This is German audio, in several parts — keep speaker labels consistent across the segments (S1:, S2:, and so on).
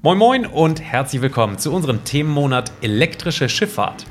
S1: Moin Moin und herzlich willkommen zu unserem Themenmonat elektrische Schifffahrt.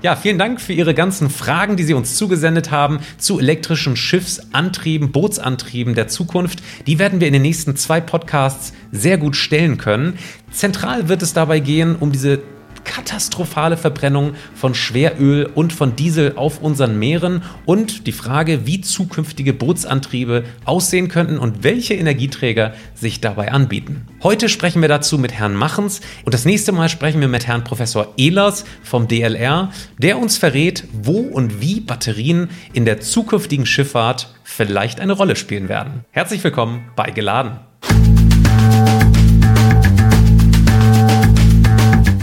S1: Ja, vielen Dank für Ihre ganzen Fragen, die Sie uns zugesendet haben zu elektrischen Schiffsantrieben, Bootsantrieben der Zukunft. Die werden wir in den nächsten zwei Podcasts sehr gut stellen können. Zentral wird es dabei gehen um diese katastrophale Verbrennung von Schweröl und von Diesel auf unseren Meeren und die Frage, wie zukünftige Bootsantriebe aussehen könnten und welche Energieträger sich dabei anbieten. Heute sprechen wir dazu mit Herrn Machens und das nächste Mal sprechen wir mit Herrn Professor Ehlers vom DLR, der uns verrät, wo und wie Batterien in der zukünftigen Schifffahrt vielleicht eine Rolle spielen werden. Herzlich willkommen bei Geladen.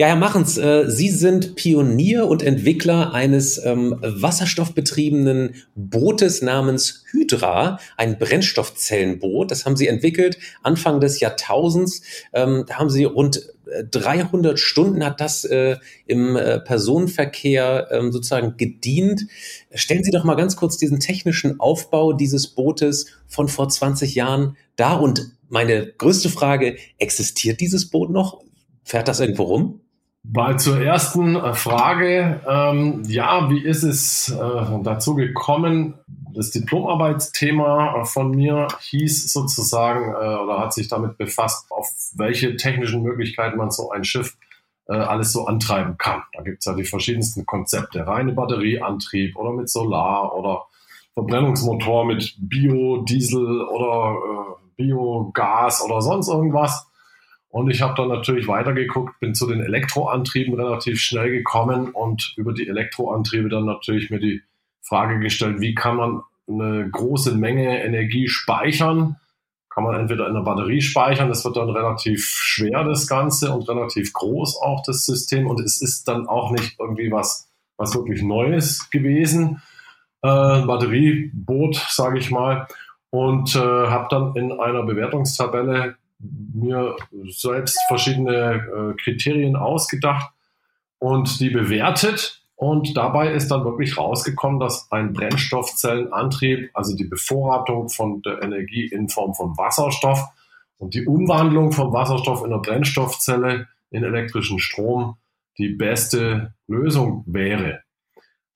S1: Ja, Herr Machens, äh, Sie sind Pionier und Entwickler eines ähm, wasserstoffbetriebenen Bootes namens Hydra, ein Brennstoffzellenboot. Das haben Sie entwickelt Anfang des Jahrtausends. Ähm, da haben Sie rund 300 äh, Stunden hat das äh, im äh, Personenverkehr ähm, sozusagen gedient. Stellen Sie doch mal ganz kurz diesen technischen Aufbau dieses Bootes von vor 20 Jahren dar. Und meine größte Frage, existiert dieses Boot noch? Fährt das irgendwo rum?
S2: Mal zur ersten äh, Frage. Ähm, ja, wie ist es äh, dazu gekommen? Das Diplomarbeitsthema von mir hieß sozusagen äh, oder hat sich damit befasst, auf welche technischen Möglichkeiten man so ein Schiff äh, alles so antreiben kann. Da gibt es ja die verschiedensten Konzepte. Reine Batterieantrieb oder mit Solar oder Verbrennungsmotor mit Biodiesel oder äh, Biogas oder sonst irgendwas. Und ich habe dann natürlich weitergeguckt, bin zu den Elektroantrieben relativ schnell gekommen und über die Elektroantriebe dann natürlich mir die Frage gestellt, wie kann man eine große Menge Energie speichern? Kann man entweder in der Batterie speichern, das wird dann relativ schwer, das Ganze, und relativ groß auch das System. Und es ist dann auch nicht irgendwie was, was wirklich Neues gewesen. Äh, Batterieboot, sage ich mal. Und äh, habe dann in einer Bewertungstabelle mir selbst verschiedene äh, Kriterien ausgedacht und die bewertet. Und dabei ist dann wirklich rausgekommen, dass ein Brennstoffzellenantrieb, also die Bevorratung von der Energie in Form von Wasserstoff und die Umwandlung von Wasserstoff in eine Brennstoffzelle in elektrischen Strom die beste Lösung wäre.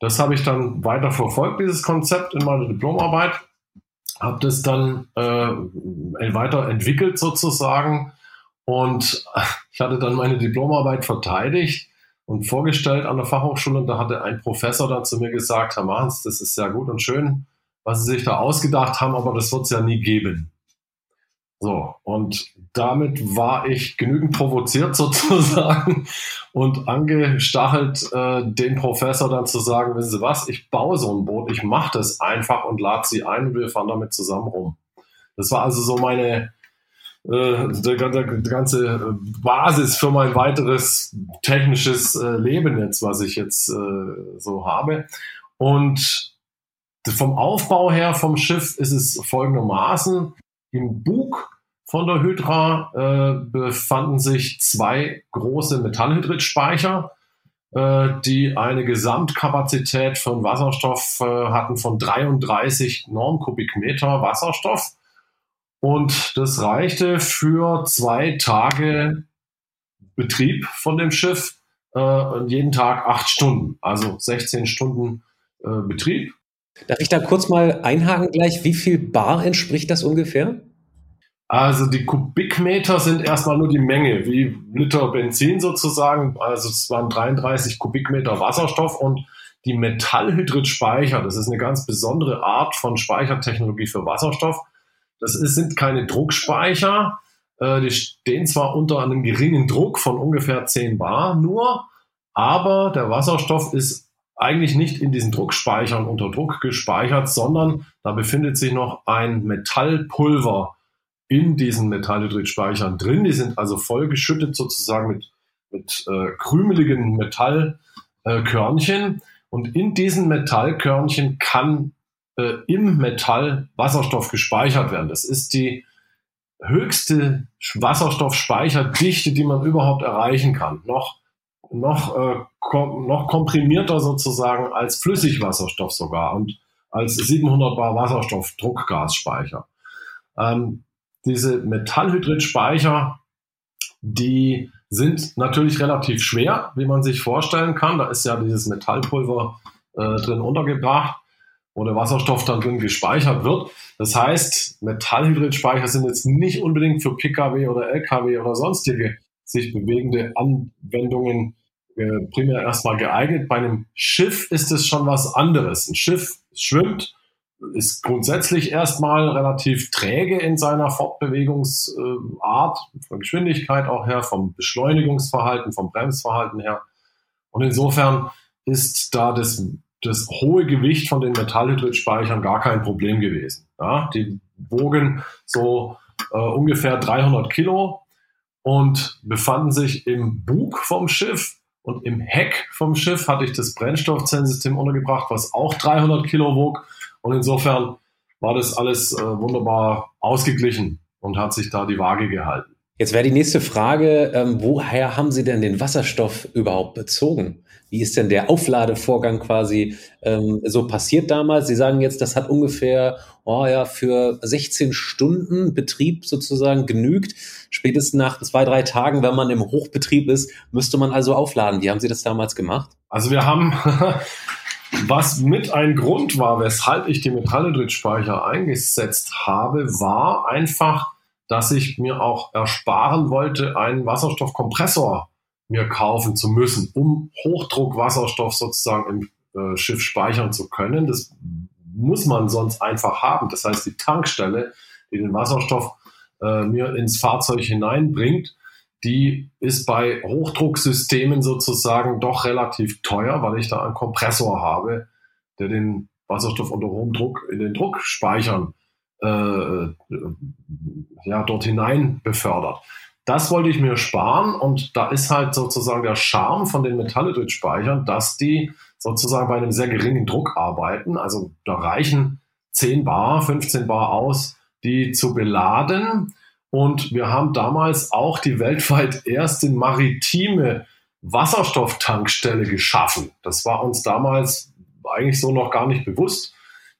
S2: Das habe ich dann weiter verfolgt, dieses Konzept in meiner Diplomarbeit habe das dann äh, weiterentwickelt sozusagen und ich hatte dann meine Diplomarbeit verteidigt und vorgestellt an der Fachhochschule und da hatte ein Professor dann zu mir gesagt, Herr Mahns, das ist ja gut und schön, was Sie sich da ausgedacht haben, aber das wird es ja nie geben. So, und damit war ich genügend provoziert sozusagen und angestachelt, äh, den Professor dann zu sagen, wissen Sie was, ich baue so ein Boot, ich mache das einfach und lade Sie ein und wir fahren damit zusammen rum. Das war also so meine äh, die, die, ganze Basis für mein weiteres technisches äh, Leben jetzt, was ich jetzt äh, so habe. Und vom Aufbau her vom Schiff ist es folgendermaßen. Im Bug von der Hydra äh, befanden sich zwei große Metallhydridspeicher, äh, die eine Gesamtkapazität von Wasserstoff äh, hatten von 33 Normkubikmeter Wasserstoff. Und das reichte für zwei Tage Betrieb von dem Schiff, äh, jeden Tag acht Stunden, also 16 Stunden äh, Betrieb.
S1: Darf ich da kurz mal einhaken gleich? Wie viel Bar entspricht das ungefähr?
S2: Also die Kubikmeter sind erstmal nur die Menge, wie Liter Benzin sozusagen. Also es waren 33 Kubikmeter Wasserstoff und die Metallhydrid-Speicher, das ist eine ganz besondere Art von Speichertechnologie für Wasserstoff. Das ist, sind keine Druckspeicher. Äh, die stehen zwar unter einem geringen Druck von ungefähr 10 Bar nur, aber der Wasserstoff ist eigentlich nicht in diesen Druckspeichern unter Druck gespeichert, sondern da befindet sich noch ein Metallpulver in diesen Metallhydridspeichern drin. Die sind also vollgeschüttet sozusagen mit, mit äh, krümeligen Metallkörnchen. Äh, und in diesen Metallkörnchen kann äh, im Metall Wasserstoff gespeichert werden. Das ist die höchste Wasserstoffspeicherdichte, die man überhaupt erreichen kann. Noch, noch, äh, kom noch komprimierter sozusagen als Flüssigwasserstoff sogar und als 700 Bar Wasserstoff Druckgasspeicher. Ähm, diese Metallhydridspeicher, die sind natürlich relativ schwer, wie man sich vorstellen kann. Da ist ja dieses Metallpulver äh, drin untergebracht wo der Wasserstoff dann drin gespeichert wird. Das heißt, Metallhydridspeicher sind jetzt nicht unbedingt für Pkw oder Lkw oder sonstige sich bewegende Anwendungen äh, primär erstmal geeignet. Bei einem Schiff ist es schon was anderes. Ein Schiff schwimmt, ist grundsätzlich erstmal relativ träge in seiner Fortbewegungsart, von Geschwindigkeit auch her, vom Beschleunigungsverhalten, vom Bremsverhalten her. Und insofern ist da das das hohe Gewicht von den Metallhydridspeichern gar kein Problem gewesen. Ja, die wogen so äh, ungefähr 300 Kilo und befanden sich im Bug vom Schiff und im Heck vom Schiff hatte ich das Brennstoffzellensystem untergebracht, was auch 300 Kilo wog und insofern war das alles äh, wunderbar ausgeglichen und hat sich da die Waage gehalten.
S1: Jetzt wäre die nächste Frage, ähm, woher haben Sie denn den Wasserstoff überhaupt bezogen? Wie ist denn der Aufladevorgang quasi ähm, so passiert damals? Sie sagen jetzt, das hat ungefähr oh ja, für 16 Stunden Betrieb sozusagen genügt. Spätestens nach zwei, drei Tagen, wenn man im Hochbetrieb ist, müsste man also aufladen. Wie haben Sie das damals gemacht?
S2: Also wir haben, was mit ein Grund war, weshalb ich die Metallhydridspeicher eingesetzt habe, war einfach, dass ich mir auch ersparen wollte, einen Wasserstoffkompressor mir kaufen zu müssen, um Hochdruckwasserstoff sozusagen im äh, Schiff speichern zu können. Das muss man sonst einfach haben. Das heißt, die Tankstelle, die den Wasserstoff äh, mir ins Fahrzeug hineinbringt, die ist bei Hochdrucksystemen sozusagen doch relativ teuer, weil ich da einen Kompressor habe, der den Wasserstoff unter hohem Druck in den Druckspeichern äh, ja, dort hinein befördert. Das wollte ich mir sparen und da ist halt sozusagen der Charme von den Metallhydrid-Speichern, dass die sozusagen bei einem sehr geringen Druck arbeiten. Also da reichen 10 Bar, 15 Bar aus, die zu beladen. Und wir haben damals auch die weltweit erste maritime Wasserstofftankstelle geschaffen. Das war uns damals eigentlich so noch gar nicht bewusst.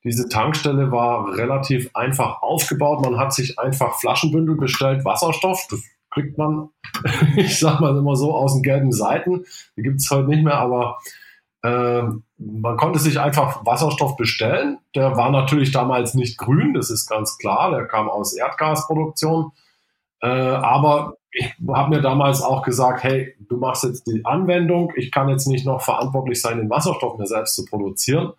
S2: Diese Tankstelle war relativ einfach aufgebaut. Man hat sich einfach Flaschenbündel bestellt, Wasserstoff. Das kriegt man, ich sag mal immer so, aus den gelben Seiten. Die gibt es heute nicht mehr, aber man konnte sich einfach Wasserstoff bestellen. Der war natürlich damals nicht grün, das ist ganz klar. Der kam aus Erdgasproduktion. Äh, aber ich habe mir damals auch gesagt, hey, du machst jetzt die Anwendung. Ich kann jetzt nicht noch verantwortlich sein, den Wasserstoff mir selbst zu produzieren.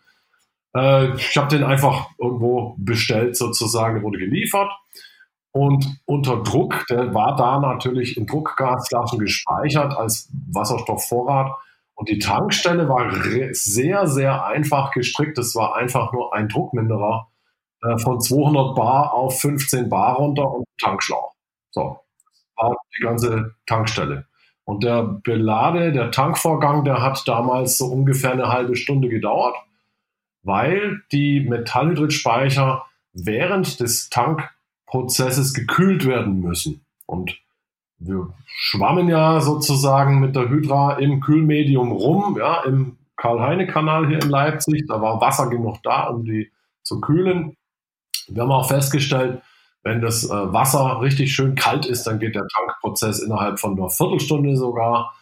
S2: Äh, ich habe den einfach irgendwo bestellt, sozusagen, wurde geliefert. Und unter Druck, der war da natürlich in Druckgasflaschen gespeichert als Wasserstoffvorrat. Und die Tankstelle war sehr, sehr einfach gestrickt. Es war einfach nur ein Druckminderer äh, von 200 Bar auf 15 Bar runter und Tankschlauch. So, war die ganze Tankstelle. Und der Belade, der Tankvorgang, der hat damals so ungefähr eine halbe Stunde gedauert weil die Metallhydridspeicher während des Tankprozesses gekühlt werden müssen. Und wir schwammen ja sozusagen mit der Hydra im Kühlmedium rum, ja, im Karl-Heine-Kanal hier in Leipzig. Da war Wasser genug da, um die zu kühlen. Wir haben auch festgestellt, wenn das äh, Wasser richtig schön kalt ist, dann geht der Tankprozess innerhalb von einer Viertelstunde sogar.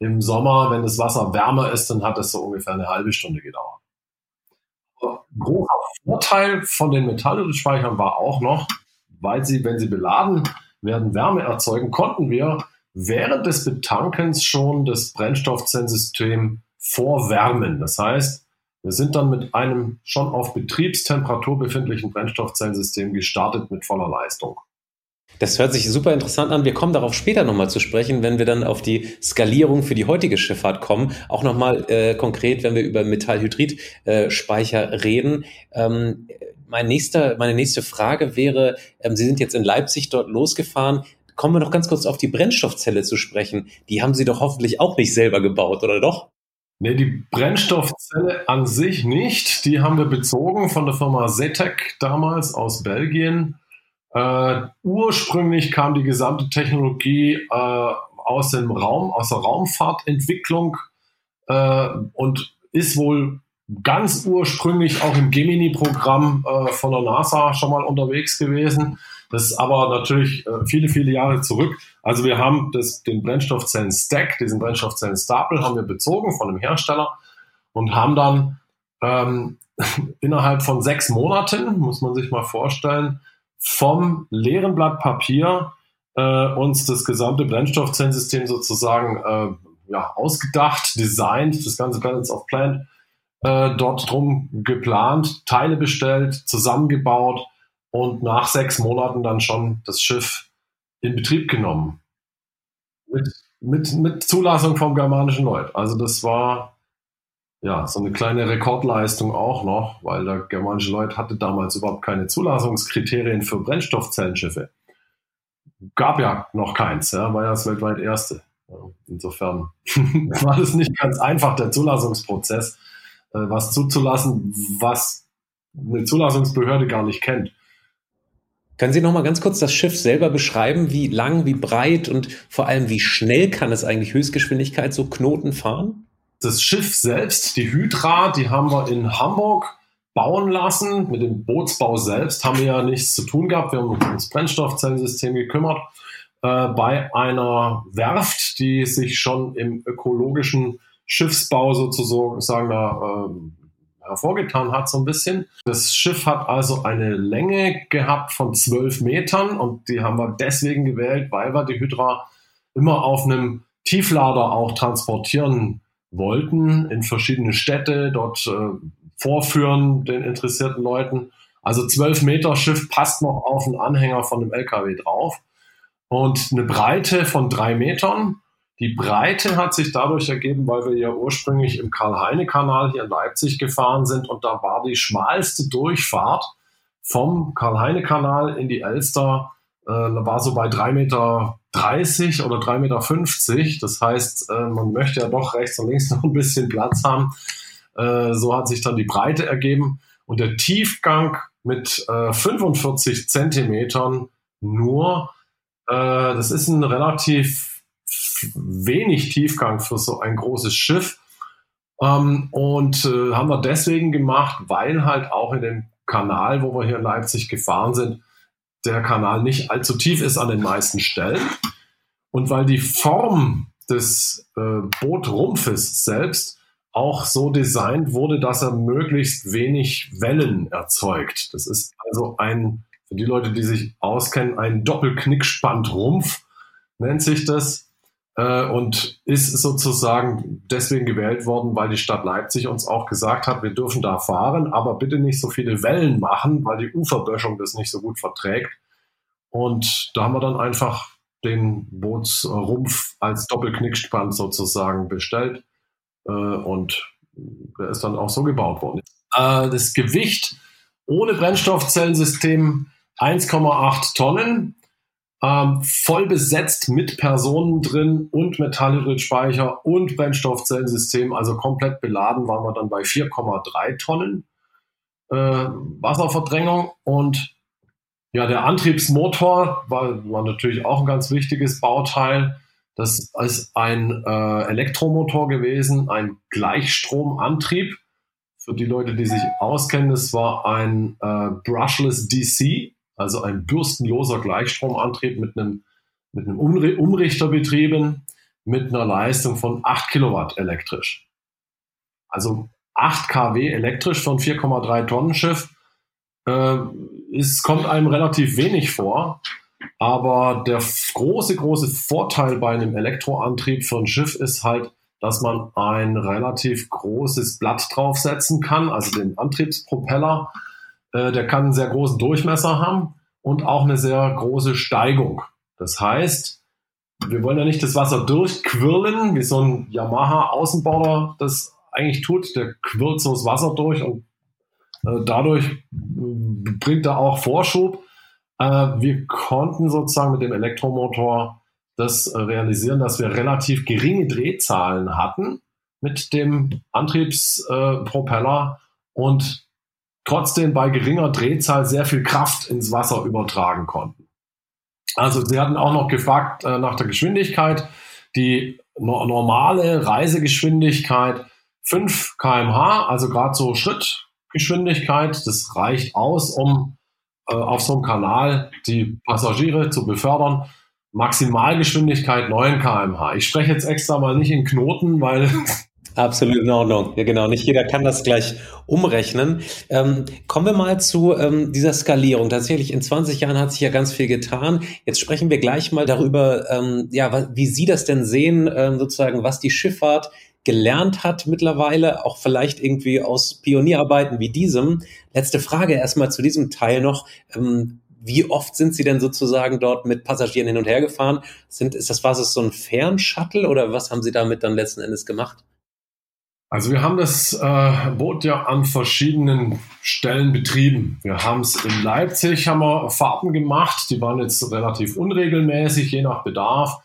S2: Im Sommer, wenn das Wasser wärmer ist, dann hat es so ungefähr eine halbe Stunde gedauert großer Vorteil von den Metallspeichern war auch noch, weil sie, wenn sie beladen werden, Wärme erzeugen, konnten wir während des Betankens schon das Brennstoffzellensystem vorwärmen. Das heißt, wir sind dann mit einem schon auf Betriebstemperatur befindlichen Brennstoffzellensystem gestartet mit voller Leistung.
S1: Das hört sich super interessant an. Wir kommen darauf später nochmal zu sprechen, wenn wir dann auf die Skalierung für die heutige Schifffahrt kommen. Auch nochmal äh, konkret, wenn wir über Metallhydrid-Speicher äh, reden. Ähm, mein nächster, meine nächste Frage wäre, ähm, Sie sind jetzt in Leipzig dort losgefahren. Kommen wir noch ganz kurz auf die Brennstoffzelle zu sprechen. Die haben Sie doch hoffentlich auch nicht selber gebaut, oder doch?
S2: Nee, die Brennstoffzelle an sich nicht. Die haben wir bezogen von der Firma Zetec damals aus Belgien. Äh, ursprünglich kam die gesamte Technologie äh, aus dem Raum, aus der Raumfahrtentwicklung äh, und ist wohl ganz ursprünglich auch im Gemini-Programm äh, von der NASA schon mal unterwegs gewesen. Das ist aber natürlich äh, viele, viele Jahre zurück. Also wir haben das, den Brennstoffzellen-Stack, diesen Brennstoffzellen-Stapel, haben wir bezogen von dem Hersteller und haben dann ähm, innerhalb von sechs Monaten, muss man sich mal vorstellen, vom leeren Blatt Papier äh, uns das gesamte Brennstoffzellensystem sozusagen äh, ja, ausgedacht, designt, das ganze Balance of Plant äh, dort drum geplant, Teile bestellt, zusammengebaut und nach sechs Monaten dann schon das Schiff in Betrieb genommen. Mit, mit, mit Zulassung vom germanischen Lloyd. Also das war ja so eine kleine Rekordleistung auch noch, weil der germanische Lloyd hatte damals überhaupt keine Zulassungskriterien für Brennstoffzellenschiffe. Gab ja noch keins, ja, war ja das weltweit erste. Insofern war das nicht ganz einfach, der Zulassungsprozess, was zuzulassen, was eine Zulassungsbehörde gar nicht kennt.
S1: Können Sie noch mal ganz kurz das Schiff selber beschreiben? Wie lang, wie breit und vor allem wie schnell kann es eigentlich Höchstgeschwindigkeit so Knoten fahren?
S2: Das Schiff selbst, die Hydra, die haben wir in Hamburg bauen lassen. Mit dem Bootsbau selbst haben wir ja nichts zu tun gehabt. Wir haben uns ums Brennstoffzellensystem gekümmert. Äh, bei einer Werft, die sich schon im ökologischen Schiffsbau sozusagen da äh, hervorgetan hat, so ein bisschen. Das Schiff hat also eine Länge gehabt von zwölf Metern und die haben wir deswegen gewählt, weil wir die Hydra immer auf einem Tieflader auch transportieren wollten in verschiedene Städte, dort äh, vorführen den interessierten Leuten. Also zwölf Meter Schiff passt noch auf einen Anhänger von einem LKW drauf und eine Breite von drei Metern die Breite hat sich dadurch ergeben, weil wir ja ursprünglich im Karl-Heine-Kanal hier in Leipzig gefahren sind und da war die schmalste Durchfahrt vom Karl-Heine-Kanal in die Elster, äh, war so bei 3,30 Meter oder 3,50 Meter. Das heißt, äh, man möchte ja doch rechts und links noch ein bisschen Platz haben. Äh, so hat sich dann die Breite ergeben und der Tiefgang mit äh, 45 Zentimetern nur. Äh, das ist ein relativ wenig Tiefgang für so ein großes Schiff. Ähm, und äh, haben wir deswegen gemacht, weil halt auch in dem Kanal, wo wir hier in Leipzig gefahren sind, der Kanal nicht allzu tief ist an den meisten Stellen. Und weil die Form des äh, Bootrumpfes selbst auch so designt wurde, dass er möglichst wenig Wellen erzeugt. Das ist also ein, für die Leute, die sich auskennen, ein Doppelknickspannrumpf nennt sich das äh, und ist sozusagen deswegen gewählt worden, weil die Stadt Leipzig uns auch gesagt hat, wir dürfen da fahren, aber bitte nicht so viele Wellen machen, weil die Uferböschung das nicht so gut verträgt. Und da haben wir dann einfach den Bootsrumpf als Doppelknickspann sozusagen bestellt äh, und der ist dann auch so gebaut worden. Äh, das Gewicht ohne Brennstoffzellensystem 1,8 Tonnen ähm, voll besetzt mit Personen drin und Metallhydridspeicher und Brennstoffzellensystem, also komplett beladen, waren wir dann bei 4,3 Tonnen äh, Wasserverdrängung und ja, der Antriebsmotor war, war natürlich auch ein ganz wichtiges Bauteil. Das ist ein äh, Elektromotor gewesen, ein Gleichstromantrieb. Für die Leute, die sich auskennen, das war ein äh, Brushless DC, also ein bürstenloser Gleichstromantrieb mit einem, mit einem Umrichter betrieben, mit einer Leistung von 8 Kilowatt elektrisch. Also 8 kW elektrisch von 4,3 Tonnen Schiff. Äh, es kommt einem relativ wenig vor, aber der große, große Vorteil bei einem Elektroantrieb für ein Schiff ist halt, dass man ein relativ großes Blatt draufsetzen kann, also den Antriebspropeller äh, der kann einen sehr großen Durchmesser haben und auch eine sehr große Steigung. Das heißt, wir wollen ja nicht das Wasser durchquirlen, wie so ein Yamaha-Außenbauer das eigentlich tut. Der quirlt so das Wasser durch und äh, dadurch äh, bringt er auch Vorschub. Wir konnten sozusagen mit dem Elektromotor das realisieren, dass wir relativ geringe Drehzahlen hatten mit dem Antriebspropeller und trotzdem bei geringer Drehzahl sehr viel Kraft ins Wasser übertragen konnten. Also sie hatten auch noch gefragt äh, nach der Geschwindigkeit. Die no normale Reisegeschwindigkeit 5 kmh, also gerade so Schrittgeschwindigkeit, das reicht aus, um äh, auf so einem Kanal die Passagiere zu befördern. Maximalgeschwindigkeit 9 kmh. Ich spreche jetzt extra mal nicht in Knoten, weil
S1: Absolut in Ordnung. Ja, genau. Nicht jeder kann das gleich umrechnen. Ähm, kommen wir mal zu ähm, dieser Skalierung. Tatsächlich, in 20 Jahren hat sich ja ganz viel getan. Jetzt sprechen wir gleich mal darüber, ähm, ja, wie Sie das denn sehen, ähm, sozusagen, was die Schifffahrt gelernt hat mittlerweile, auch vielleicht irgendwie aus Pionierarbeiten wie diesem. Letzte Frage erstmal zu diesem Teil noch. Ähm, wie oft sind Sie denn sozusagen dort mit Passagieren hin und her gefahren? Sind, ist das, was ist so ein Fernshuttle oder was haben Sie damit dann letzten Endes gemacht?
S2: Also wir haben das äh, Boot ja an verschiedenen Stellen betrieben. Wir haben es in Leipzig, haben wir Fahrten gemacht, die waren jetzt relativ unregelmäßig, je nach Bedarf.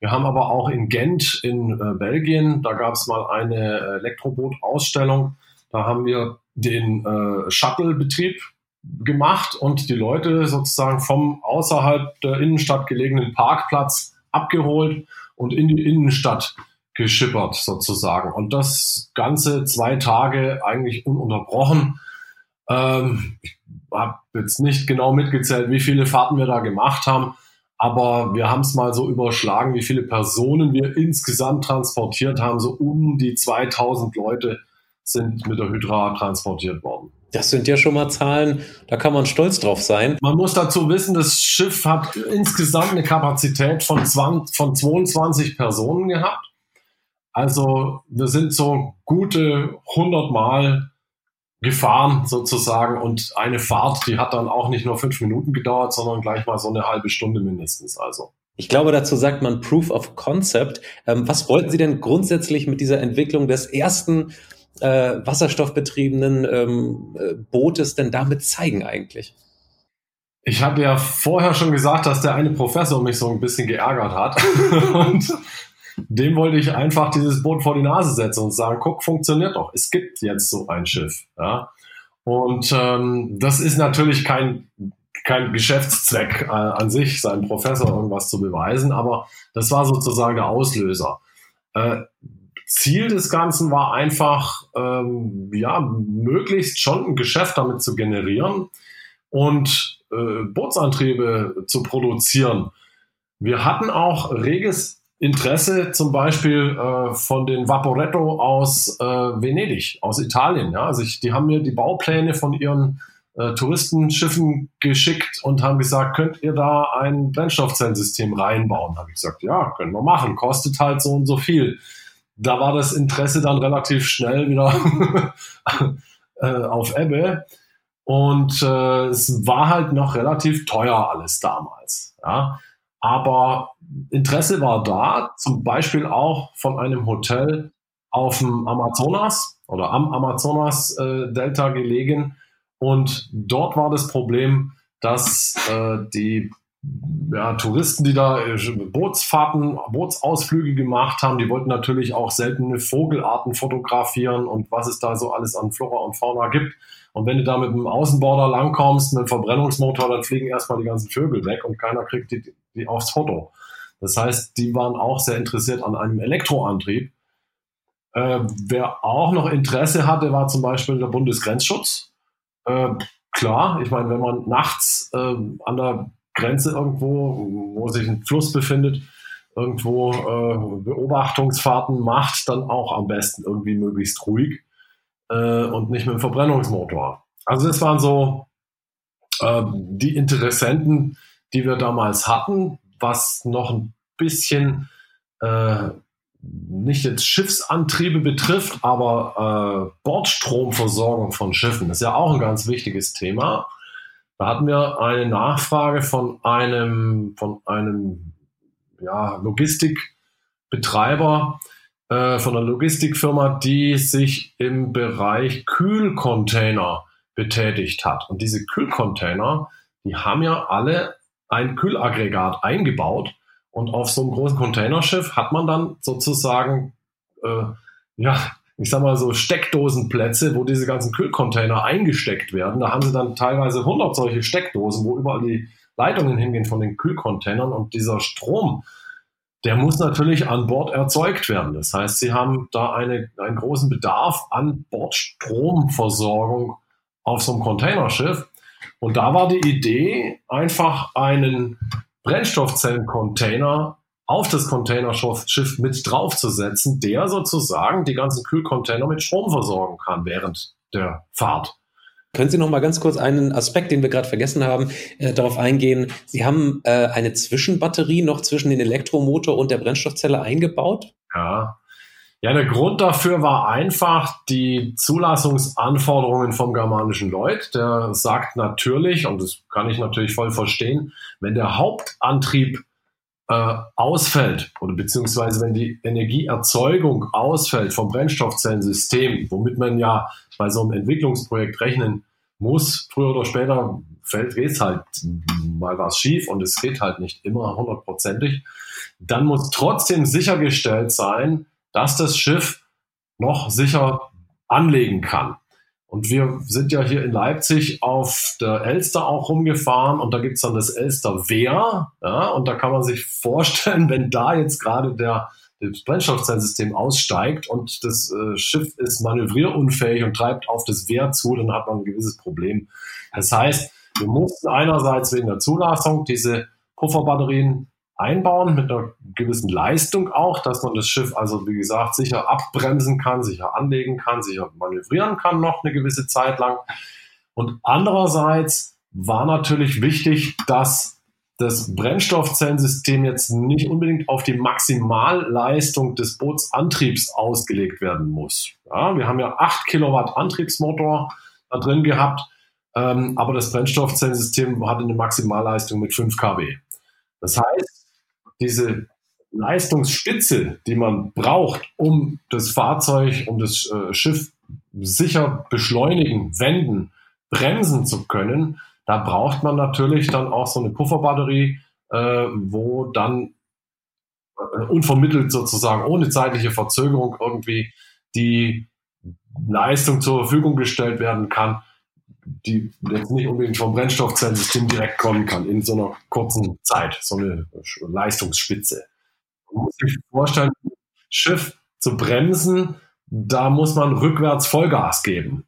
S2: Wir haben aber auch in Gent in äh, Belgien, da gab es mal eine Elektroboot-Ausstellung. Da haben wir den äh, Shuttle-Betrieb gemacht und die Leute sozusagen vom außerhalb der Innenstadt gelegenen Parkplatz abgeholt und in die Innenstadt geschippert sozusagen. Und das Ganze zwei Tage eigentlich ununterbrochen. Ähm, ich habe jetzt nicht genau mitgezählt, wie viele Fahrten wir da gemacht haben, aber wir haben es mal so überschlagen, wie viele Personen wir insgesamt transportiert haben. So um die 2000 Leute sind mit der Hydra transportiert worden.
S1: Das sind ja schon mal Zahlen, da kann man stolz drauf sein.
S2: Man muss dazu wissen, das Schiff hat insgesamt eine Kapazität von, 20, von 22 Personen gehabt. Also wir sind so gute 100 Mal gefahren sozusagen und eine Fahrt, die hat dann auch nicht nur fünf Minuten gedauert, sondern gleich mal so eine halbe Stunde mindestens. Also.
S1: Ich glaube, dazu sagt man Proof of Concept. Ähm, was wollten Sie denn grundsätzlich mit dieser Entwicklung des ersten äh, wasserstoffbetriebenen ähm, äh, Bootes denn damit zeigen eigentlich?
S2: Ich hatte ja vorher schon gesagt, dass der eine Professor mich so ein bisschen geärgert hat. und dem wollte ich einfach dieses Boot vor die Nase setzen und sagen, guck, funktioniert doch. Es gibt jetzt so ein Schiff. Ja? Und ähm, das ist natürlich kein, kein Geschäftszweck äh, an sich, seinem Professor irgendwas zu beweisen, aber das war sozusagen der Auslöser. Äh, Ziel des Ganzen war einfach, ähm, ja, möglichst schon ein Geschäft damit zu generieren und äh, Bootsantriebe zu produzieren. Wir hatten auch reges Interesse zum Beispiel äh, von den Vaporetto aus äh, Venedig, aus Italien. Ja? Also ich, die haben mir die Baupläne von ihren äh, Touristenschiffen geschickt und haben gesagt, könnt ihr da ein Brennstoffzellensystem reinbauen? Habe ich gesagt, ja, können wir machen, kostet halt so und so viel. Da war das Interesse dann relativ schnell wieder äh, auf Ebbe. Und äh, es war halt noch relativ teuer alles damals. Ja? Aber Interesse war da, zum Beispiel auch von einem Hotel auf dem Amazonas oder am Amazonas-Delta äh, gelegen. Und dort war das Problem, dass äh, die ja, Touristen, die da äh, Bootsfahrten, Bootsausflüge gemacht haben, die wollten natürlich auch seltene Vogelarten fotografieren und was es da so alles an Flora und Fauna gibt. Und wenn du da mit einem Außenborder langkommst, mit einem Verbrennungsmotor, dann fliegen erstmal die ganzen Vögel weg und keiner kriegt die, die aufs Foto. Das heißt, die waren auch sehr interessiert an einem Elektroantrieb. Äh, wer auch noch Interesse hatte, war zum Beispiel der Bundesgrenzschutz. Äh, klar, ich meine, wenn man nachts äh, an der Grenze irgendwo, wo sich ein Fluss befindet, irgendwo äh, Beobachtungsfahrten macht, dann auch am besten irgendwie möglichst ruhig äh, und nicht mit dem Verbrennungsmotor. Also das waren so äh, die Interessenten, die wir damals hatten, was noch ein bisschen äh, nicht jetzt Schiffsantriebe betrifft, aber äh, Bordstromversorgung von Schiffen ist ja auch ein ganz wichtiges Thema. Da hatten wir eine Nachfrage von einem, von einem ja, Logistikbetreiber, äh, von einer Logistikfirma, die sich im Bereich Kühlcontainer betätigt hat. Und diese Kühlcontainer, die haben ja alle ein Kühlaggregat eingebaut. Und auf so einem großen Containerschiff hat man dann sozusagen äh, ja, ich sag mal so Steckdosenplätze, wo diese ganzen Kühlcontainer eingesteckt werden. Da haben sie dann teilweise 100 solche Steckdosen, wo überall die Leitungen hingehen von den Kühlcontainern und dieser Strom, der muss natürlich an Bord erzeugt werden. Das heißt, sie haben da eine, einen großen Bedarf an Bordstromversorgung auf so einem Containerschiff. Und da war die Idee, einfach einen Brennstoffzellencontainer auf das Containerschiff mit draufzusetzen, der sozusagen die ganzen Kühlcontainer mit Strom versorgen kann während der Fahrt.
S1: Können Sie noch mal ganz kurz einen Aspekt, den wir gerade vergessen haben, äh, darauf eingehen? Sie haben äh, eine Zwischenbatterie noch zwischen den Elektromotor und der Brennstoffzelle eingebaut?
S2: Ja. Ja, der Grund dafür war einfach die Zulassungsanforderungen vom germanischen Lloyd. Der sagt natürlich, und das kann ich natürlich voll verstehen, wenn der Hauptantrieb äh, ausfällt oder beziehungsweise wenn die Energieerzeugung ausfällt vom Brennstoffzellensystem, womit man ja bei so einem Entwicklungsprojekt rechnen muss, früher oder später fällt geht's halt mal was schief und es geht halt nicht immer hundertprozentig, dann muss trotzdem sichergestellt sein, dass das Schiff noch sicher anlegen kann. Und wir sind ja hier in Leipzig auf der Elster auch rumgefahren und da gibt's dann das Elster Wehr. Ja, und da kann man sich vorstellen, wenn da jetzt gerade der, das Brennstoffzellensystem aussteigt und das äh, Schiff ist manövrierunfähig und treibt auf das Wehr zu, dann hat man ein gewisses Problem. Das heißt, wir mussten einerseits wegen der Zulassung diese Pufferbatterien einbauen mit einer gewissen Leistung auch, dass man das Schiff also, wie gesagt, sicher abbremsen kann, sicher anlegen kann, sicher manövrieren kann noch eine gewisse Zeit lang. Und andererseits war natürlich wichtig, dass das Brennstoffzellensystem jetzt nicht unbedingt auf die Maximalleistung des Bootsantriebs ausgelegt werden muss. Ja, wir haben ja 8 Kilowatt Antriebsmotor da drin gehabt, ähm, aber das Brennstoffzellensystem hatte eine Maximalleistung mit 5 kW. Das heißt, diese Leistungsspitze, die man braucht, um das Fahrzeug, um das äh, Schiff sicher beschleunigen, wenden, bremsen zu können, da braucht man natürlich dann auch so eine Pufferbatterie, äh, wo dann äh, unvermittelt sozusagen ohne zeitliche Verzögerung irgendwie die Leistung zur Verfügung gestellt werden kann, die jetzt nicht unbedingt vom Brennstoffzellensystem direkt kommen kann in so einer kurzen Zeit, so eine Leistungsspitze. Man muss sich vorstellen, Schiff zu bremsen, da muss man rückwärts Vollgas geben.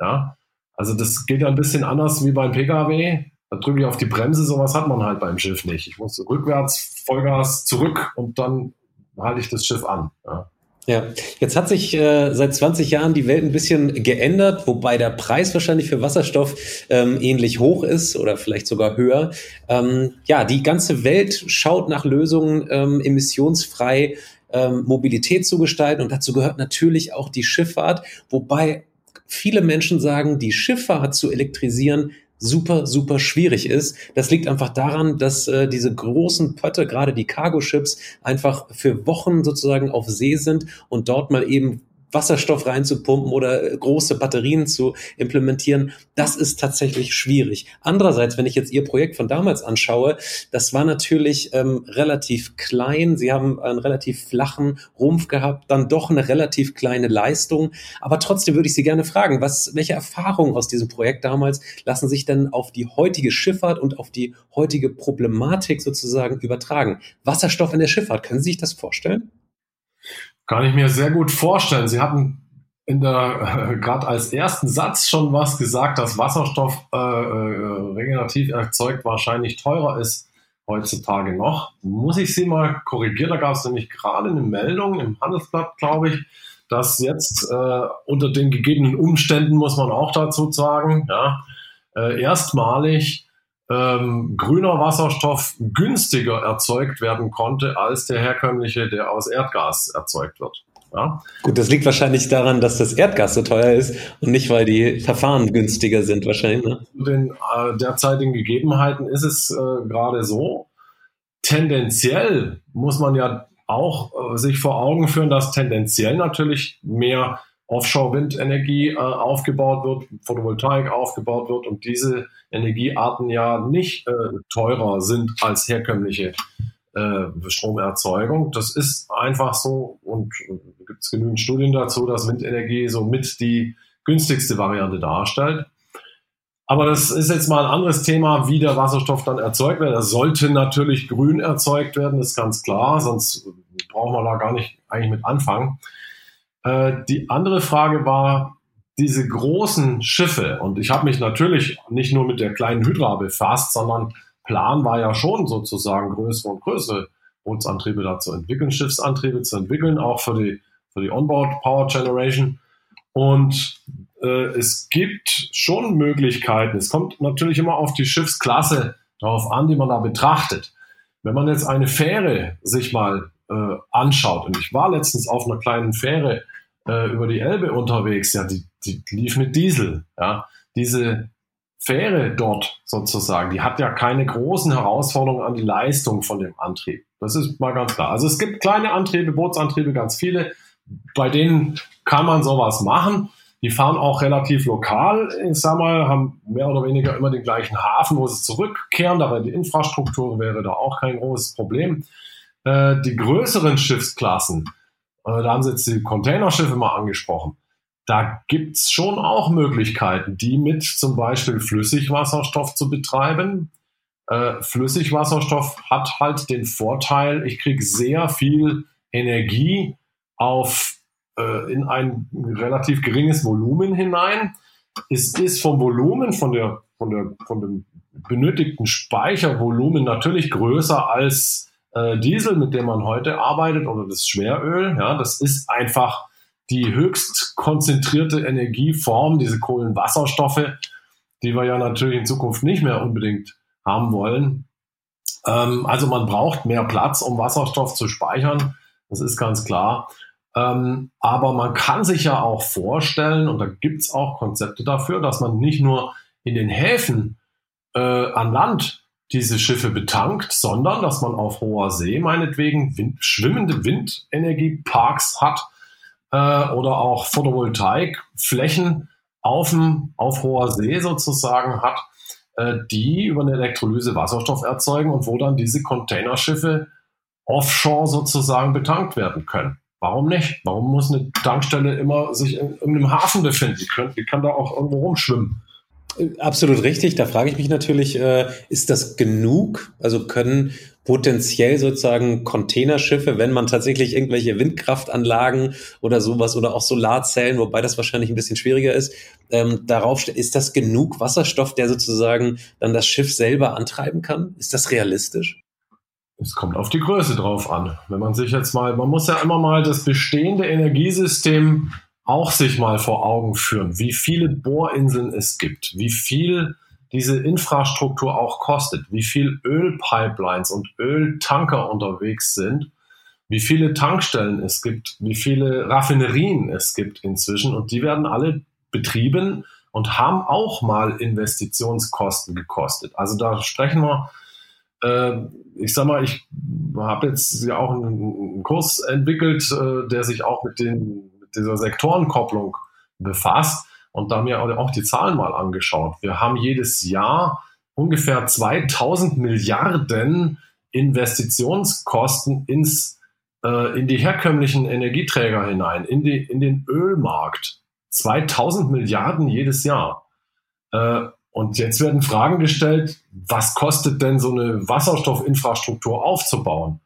S2: Ja? Also das geht ja ein bisschen anders wie beim Pkw. Da drücke ich auf die Bremse, sowas hat man halt beim Schiff nicht. Ich muss rückwärts Vollgas zurück und dann halte ich das Schiff an. Ja?
S1: Ja, jetzt hat sich äh, seit 20 Jahren die Welt ein bisschen geändert, wobei der Preis wahrscheinlich für Wasserstoff ähm, ähnlich hoch ist oder vielleicht sogar höher. Ähm, ja, die ganze Welt schaut nach Lösungen, ähm, emissionsfrei ähm, Mobilität zu gestalten. Und dazu gehört natürlich auch die Schifffahrt, wobei viele Menschen sagen, die Schifffahrt zu elektrisieren super, super schwierig ist. Das liegt einfach daran, dass äh, diese großen Pötte, gerade die Cargo-Ships, einfach für Wochen sozusagen auf See sind und dort mal eben Wasserstoff reinzupumpen oder große Batterien zu implementieren, das ist tatsächlich schwierig. Andererseits, wenn ich jetzt Ihr Projekt von damals anschaue, das war natürlich ähm, relativ klein. Sie haben einen relativ flachen Rumpf gehabt, dann doch eine relativ kleine Leistung. Aber trotzdem würde ich Sie gerne fragen, was, welche Erfahrungen aus diesem Projekt damals lassen sich denn auf die heutige Schifffahrt und auf die heutige Problematik sozusagen übertragen? Wasserstoff in der Schifffahrt, können Sie sich das vorstellen?
S2: Kann ich mir sehr gut vorstellen. Sie hatten in der gerade als ersten Satz schon was gesagt, dass Wasserstoff äh, äh, regenerativ erzeugt wahrscheinlich teurer ist heutzutage noch. Muss ich Sie mal korrigieren? Da gab es nämlich gerade eine Meldung im Handelsblatt, glaube ich, dass jetzt äh, unter den gegebenen Umständen muss man auch dazu sagen, ja, äh, erstmalig ähm, grüner Wasserstoff günstiger erzeugt werden konnte als der herkömmliche, der aus Erdgas erzeugt wird. Ja?
S1: Gut, das liegt wahrscheinlich daran, dass das Erdgas so teuer ist und nicht, weil die Verfahren günstiger sind wahrscheinlich. Ne?
S2: Zu den äh, derzeitigen Gegebenheiten ist es äh, gerade so. Tendenziell muss man ja auch äh, sich vor Augen führen, dass tendenziell natürlich mehr Offshore-Windenergie äh, aufgebaut wird, Photovoltaik aufgebaut wird und diese Energiearten ja nicht äh, teurer sind als herkömmliche äh, Stromerzeugung. Das ist einfach so und gibt es genügend Studien dazu, dass Windenergie so mit die günstigste Variante darstellt. Aber das ist jetzt mal ein anderes Thema, wie der Wasserstoff dann erzeugt wird. Er sollte natürlich grün erzeugt werden, ist ganz klar, sonst brauchen wir da gar nicht eigentlich mit anfangen. Äh, die andere Frage war, diese großen Schiffe, und ich habe mich natürlich nicht nur mit der kleinen Hydra befasst, sondern Plan war ja schon sozusagen größere und größere Bootsantriebe da zu entwickeln, Schiffsantriebe zu entwickeln, auch für die, für die Onboard Power Generation. Und äh, es gibt schon Möglichkeiten. Es kommt natürlich immer auf die Schiffsklasse darauf an, die man da betrachtet. Wenn man jetzt eine Fähre sich mal äh, anschaut, und ich war letztens auf einer kleinen Fähre äh, über die Elbe unterwegs, ja, die, die lief mit Diesel. Ja. Diese Fähre dort sozusagen, die hat ja keine großen Herausforderungen an die Leistung von dem Antrieb. Das ist mal ganz klar. Also es gibt kleine Antriebe, Bootsantriebe, ganz viele, bei denen kann man sowas machen. Die fahren auch relativ lokal, ich sag mal, haben mehr oder weniger immer den gleichen Hafen, wo sie zurückkehren. Da die Infrastruktur wäre da auch kein großes Problem. Äh, die größeren Schiffsklassen, äh, da haben sie jetzt die Containerschiffe mal angesprochen da gibt's schon auch Möglichkeiten, die mit zum Beispiel Flüssigwasserstoff zu betreiben. Äh, Flüssigwasserstoff hat halt den Vorteil, ich kriege sehr viel Energie auf äh, in ein relativ geringes Volumen hinein. Es ist vom Volumen, von der, von der, von dem benötigten Speichervolumen natürlich größer als äh, Diesel, mit dem man heute arbeitet, oder das Schweröl. Ja, das ist einfach die höchst konzentrierte Energieform, diese Kohlenwasserstoffe, die wir ja natürlich in Zukunft nicht mehr unbedingt haben wollen. Ähm, also man braucht mehr Platz, um Wasserstoff zu speichern. Das ist ganz klar. Ähm, aber man kann sich ja auch vorstellen, und da gibt es auch Konzepte dafür, dass man nicht nur in den Häfen äh, an Land diese Schiffe betankt, sondern dass man auf hoher See meinetwegen wind, schwimmende Windenergieparks hat, äh, oder auch Photovoltaikflächen auf, auf hoher See sozusagen hat, äh, die über eine Elektrolyse Wasserstoff erzeugen und wo dann diese Containerschiffe offshore sozusagen betankt werden können. Warum nicht? Warum muss eine Tankstelle immer sich in, in einem Hafen befinden? Die, können, die kann da auch irgendwo rumschwimmen.
S1: Absolut richtig. Da frage ich mich natürlich, äh, ist das genug? Also können potenziell sozusagen Containerschiffe, wenn man tatsächlich irgendwelche Windkraftanlagen oder sowas oder auch Solarzellen, wobei das wahrscheinlich ein bisschen schwieriger ist, ähm, darauf ist das genug Wasserstoff, der sozusagen dann das Schiff selber antreiben kann? Ist das realistisch?
S2: Es kommt auf die Größe drauf an. Wenn man sich jetzt mal, man muss ja immer mal das bestehende Energiesystem auch sich mal vor Augen führen, wie viele Bohrinseln es gibt, wie viel diese Infrastruktur auch kostet, wie viel Ölpipelines und Öltanker unterwegs sind, wie viele Tankstellen es gibt, wie viele Raffinerien es gibt inzwischen und die werden alle betrieben und haben auch mal Investitionskosten gekostet. Also da sprechen wir, äh, ich sag mal, ich habe jetzt ja auch einen, Kurs entwickelt, äh, der sich auch mit den dieser Sektorenkopplung befasst und da mir auch die Zahlen mal angeschaut. Wir haben jedes Jahr ungefähr 2000 Milliarden Investitionskosten ins, äh, in die herkömmlichen Energieträger hinein, in, die, in den Ölmarkt. 2000 Milliarden jedes Jahr. Äh, und jetzt werden Fragen gestellt, was kostet denn so eine Wasserstoffinfrastruktur aufzubauen?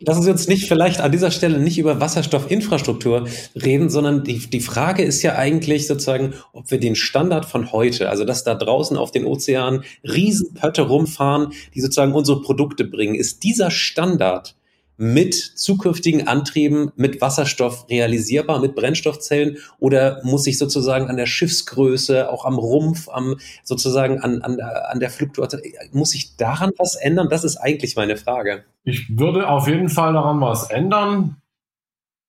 S1: Lass uns jetzt nicht vielleicht an dieser Stelle nicht über Wasserstoffinfrastruktur reden, sondern die, die Frage ist ja eigentlich sozusagen, ob wir den Standard von heute, also dass da draußen auf den Ozeanen Riesenpötte rumfahren, die sozusagen unsere Produkte bringen, ist dieser Standard mit zukünftigen Antrieben mit Wasserstoff realisierbar, mit Brennstoffzellen? Oder muss ich sozusagen an der Schiffsgröße, auch am Rumpf, am sozusagen an, an, an der Fluktuation, muss ich daran was ändern? Das ist eigentlich meine Frage.
S2: Ich würde auf jeden Fall daran was ändern.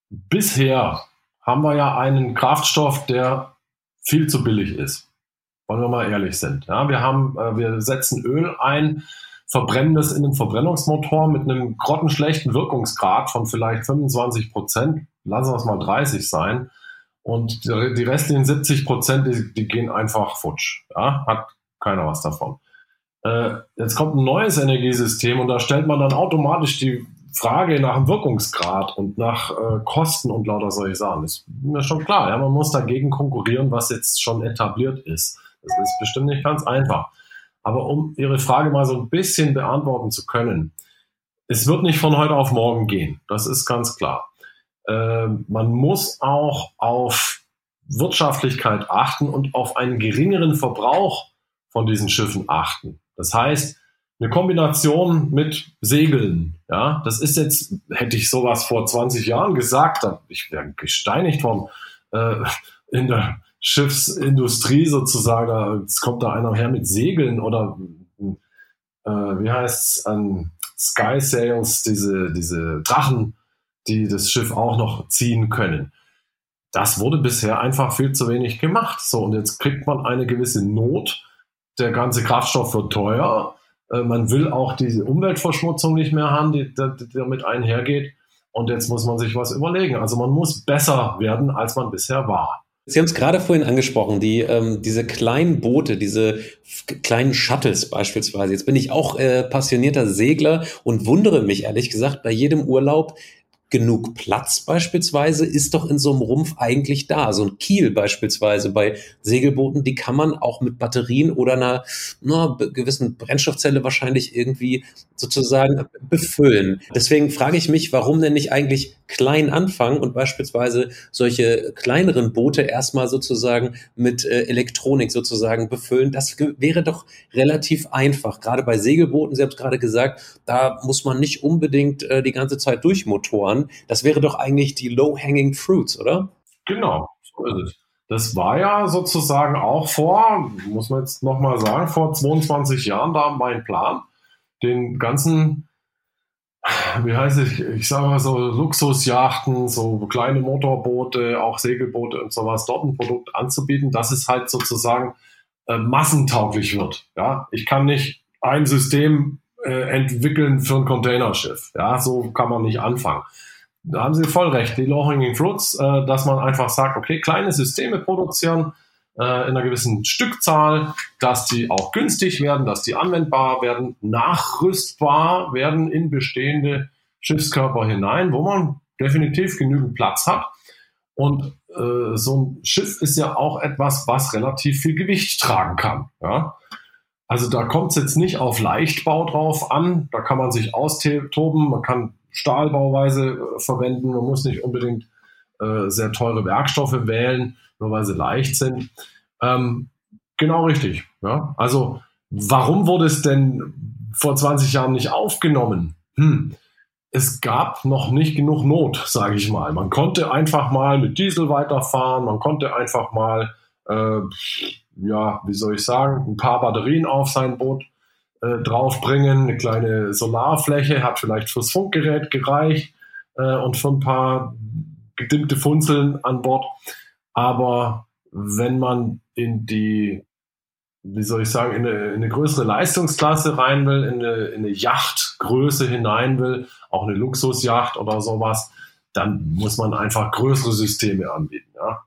S2: Bisher haben wir ja einen Kraftstoff, der viel zu billig ist. Wollen wir mal ehrlich sind. Ja, wir haben, äh, wir setzen Öl ein, verbrennen das in einem Verbrennungsmotor mit einem grottenschlechten Wirkungsgrad von vielleicht 25 Prozent, lassen wir es mal 30 sein. Und die restlichen 70 Prozent, die, die, gehen einfach futsch. Ja? Hat keiner was davon. Äh, jetzt kommt ein neues Energiesystem und da stellt man dann automatisch die Frage nach dem Wirkungsgrad und nach äh, Kosten und lauter solche Sachen. Ist mir schon klar. Ja, man muss dagegen konkurrieren, was jetzt schon etabliert ist. Das ist bestimmt nicht ganz einfach. Aber um Ihre Frage mal so ein bisschen beantworten zu können, es wird nicht von heute auf morgen gehen. Das ist ganz klar. Äh, man muss auch auf Wirtschaftlichkeit achten und auf einen geringeren Verbrauch von diesen Schiffen achten. Das heißt, eine Kombination mit Segeln, ja, das ist jetzt, hätte ich sowas vor 20 Jahren gesagt, ich wäre gesteinigt worden, äh, in der Schiffsindustrie sozusagen, jetzt kommt da einer her mit Segeln oder äh, wie heißt es, an Sky Sails, diese, diese Drachen, die das Schiff auch noch ziehen können. Das wurde bisher einfach viel zu wenig gemacht. So, und jetzt kriegt man eine gewisse Not. Der ganze Kraftstoff wird teuer. Äh, man will auch diese Umweltverschmutzung nicht mehr haben, die, die damit einhergeht. Und jetzt muss man sich was überlegen. Also man muss besser werden, als man bisher war.
S1: Sie haben es gerade vorhin angesprochen, die, ähm, diese kleinen Boote, diese kleinen Shuttles beispielsweise. Jetzt bin ich auch äh, passionierter Segler und wundere mich ehrlich gesagt bei jedem Urlaub, genug Platz beispielsweise ist doch in so einem Rumpf eigentlich da. So ein Kiel beispielsweise bei Segelbooten, die kann man auch mit Batterien oder einer, einer gewissen Brennstoffzelle wahrscheinlich irgendwie sozusagen befüllen. Deswegen frage ich mich, warum denn nicht eigentlich klein anfangen und beispielsweise solche kleineren Boote erstmal sozusagen mit äh, Elektronik sozusagen befüllen. Das wäre doch relativ einfach. Gerade bei Segelbooten, Sie haben es gerade gesagt, da muss man nicht unbedingt äh, die ganze Zeit durchmotoren. Das wäre doch eigentlich die low-hanging fruits, oder?
S2: Genau, so ist es. Das war ja sozusagen auch vor, muss man jetzt nochmal sagen, vor 22 Jahren da mein Plan, den ganzen wie heißt ich, ich sage mal so Luxusjachten, so kleine Motorboote, auch Segelboote und sowas, dort ein Produkt anzubieten, dass es halt sozusagen äh, massentauglich wird. Ja, ich kann nicht ein System äh, entwickeln für ein Containerschiff. Ja, so kann man nicht anfangen. Da haben Sie voll recht, die Low-Hanging Fruits, äh, dass man einfach sagt, okay, kleine Systeme produzieren, äh, in einer gewissen Stückzahl, dass die auch günstig werden, dass die anwendbar werden, nachrüstbar werden in bestehende Schiffskörper hinein, wo man definitiv genügend Platz hat. Und äh, so ein Schiff ist ja auch etwas, was relativ viel Gewicht tragen kann. Ja? Also da kommt es jetzt nicht auf Leichtbau drauf an. Da kann man sich austoben, man kann Stahlbauweise äh, verwenden, man muss nicht unbedingt äh, sehr teure Werkstoffe wählen nur weil sie leicht sind. Ähm, genau richtig. Ja? Also warum wurde es denn vor 20 Jahren nicht aufgenommen? Hm. Es gab noch nicht genug Not, sage ich mal. Man konnte einfach mal mit Diesel weiterfahren, man konnte einfach mal, äh, ja, wie soll ich sagen, ein paar Batterien auf sein Boot äh, draufbringen, eine kleine Solarfläche, hat vielleicht fürs Funkgerät gereicht äh, und für ein paar gedimmte Funzeln an Bord. Aber wenn man in die, wie soll ich sagen, in eine, in eine größere Leistungsklasse rein will, in eine, in eine Yachtgröße hinein will, auch eine Luxusjacht oder sowas, dann muss man einfach größere Systeme anbieten. Ja?